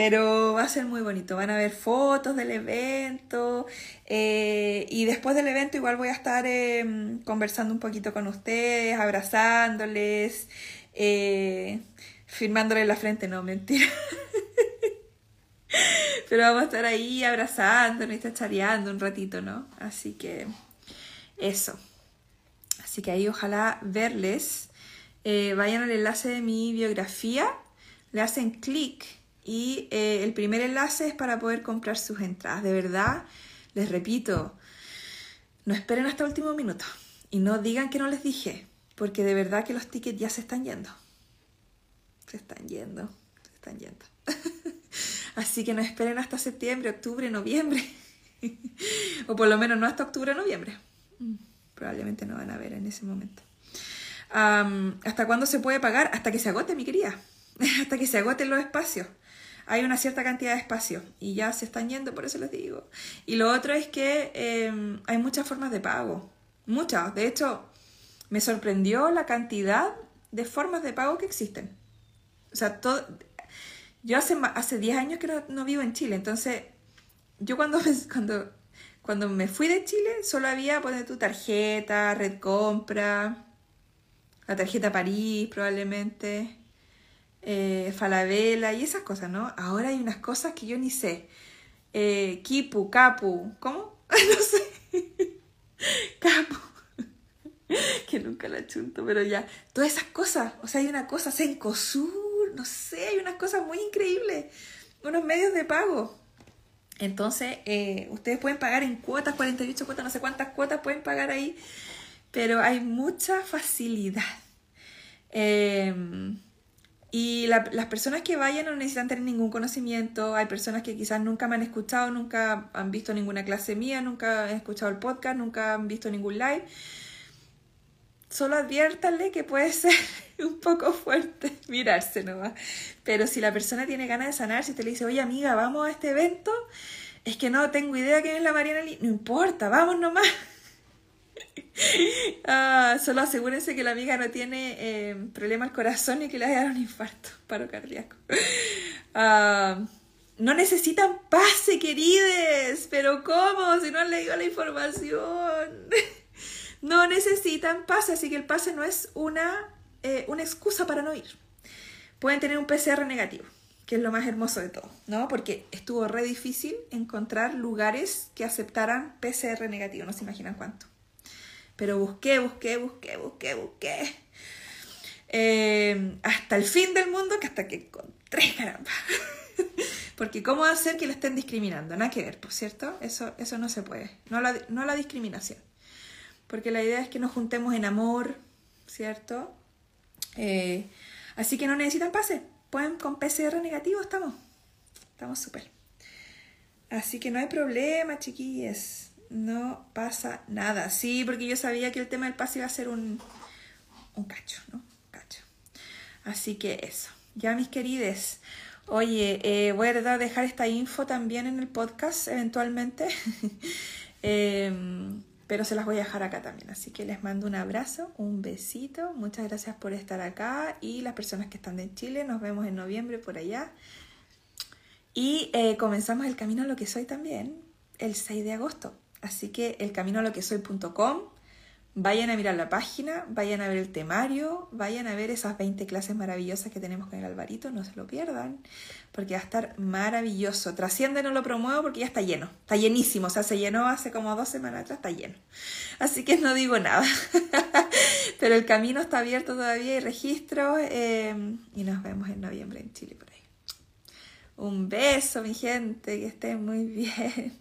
Pero va a ser muy bonito. Van a ver fotos del evento. Eh, y después del evento igual voy a estar em, conversando un poquito con ustedes, abrazándoles, eh, firmándoles la frente. No, mentira. Pero vamos a estar ahí abrazándonos y chachareando un ratito, ¿no? Así que eso. Así que ahí ojalá verles. Eh, vayan al enlace de mi biografía, le hacen clic y eh, el primer enlace es para poder comprar sus entradas. De verdad, les repito, no esperen hasta el último minuto y no digan que no les dije, porque de verdad que los tickets ya se están yendo. Se están yendo, se están yendo. Así que no esperen hasta septiembre, octubre, noviembre. o por lo menos no hasta octubre, noviembre. Mm. Probablemente no van a ver en ese momento. ¿Hasta cuándo se puede pagar? Hasta que se agote, mi querida. hasta que se agoten los espacios. Hay una cierta cantidad de espacios y ya se están yendo, por eso les digo. Y lo otro es que em, hay muchas formas de pago. Muchas. De hecho, me sorprendió la cantidad de formas de pago que existen. O sea, todo, yo hace, hace 10 años que no, vivo en Chile, entonces yo cuando cuando, cuando me fui de Chile solo había, poner tu tarjeta, red compra, la tarjeta París probablemente, eh, Falabella y esas cosas, ¿no? Ahora hay unas cosas que yo ni sé. Eh, Kipu, Capu, ¿cómo? no sé. Capu. que nunca la chunto, pero ya. Todas esas cosas. O sea, hay una cosa, Sencosur, no sé, hay unas cosas muy increíbles. Unos medios de pago. Entonces, eh, ustedes pueden pagar en cuotas, 48 cuotas, no sé cuántas cuotas pueden pagar ahí, pero hay mucha facilidad. Eh, y las personas que vayan no necesitan tener ningún conocimiento. Hay personas que quizás nunca me han escuchado, nunca han visto ninguna clase mía, nunca han escuchado el podcast, nunca han visto ningún live. Solo adviértanle que puede ser un poco fuerte mirarse nomás. Pero si la persona tiene ganas de sanar, si te le dice, oye amiga, vamos a este evento, es que no tengo idea quién es la Mariana Lee, no importa, vamos nomás. Ah, solo asegúrense que la amiga no tiene eh, problema al corazón y que le haya dado un infarto, paro cardíaco. Ah, no necesitan pase, querides. Pero ¿cómo? Si no han leído la información. no necesitan pase, así que el pase no es una, eh, una excusa para no ir. Pueden tener un PCR negativo, que es lo más hermoso de todo, ¿no? Porque estuvo re difícil encontrar lugares que aceptaran PCR negativo, no se imaginan cuánto. Pero busqué, busqué, busqué, busqué, busqué. Eh, hasta el fin del mundo que hasta que encontré, caramba. Porque ¿cómo hacer que lo estén discriminando? Nada que ver, por cierto. Eso, eso no se puede. No la, no la discriminación. Porque la idea es que nos juntemos en amor, ¿cierto? Eh, así que no necesitan pase. Pueden con PCR negativo, estamos. Estamos súper. Así que no hay problema, chiquillas no pasa nada. Sí, porque yo sabía que el tema del pase iba a ser un, un cacho, ¿no? cacho. Así que eso. Ya, mis querides. Oye, eh, voy a dejar esta info también en el podcast eventualmente. Em, pero se las voy a dejar acá también. Así que les mando un abrazo, un besito. Muchas gracias por estar acá. Y las personas que están de Chile, nos vemos en noviembre por allá. Y eh, comenzamos el camino a lo que soy también el 6 de agosto. Así que el camino a lo que soy.com, vayan a mirar la página, vayan a ver el temario, vayan a ver esas 20 clases maravillosas que tenemos con el Alvarito, no se lo pierdan, porque va a estar maravilloso. Trasciende no lo promuevo porque ya está lleno, está llenísimo, o sea, se llenó hace como dos semanas atrás, está lleno. Así que no digo nada, pero el camino está abierto todavía y registro eh, y nos vemos en noviembre en Chile por ahí. Un beso, mi gente, que estén muy bien.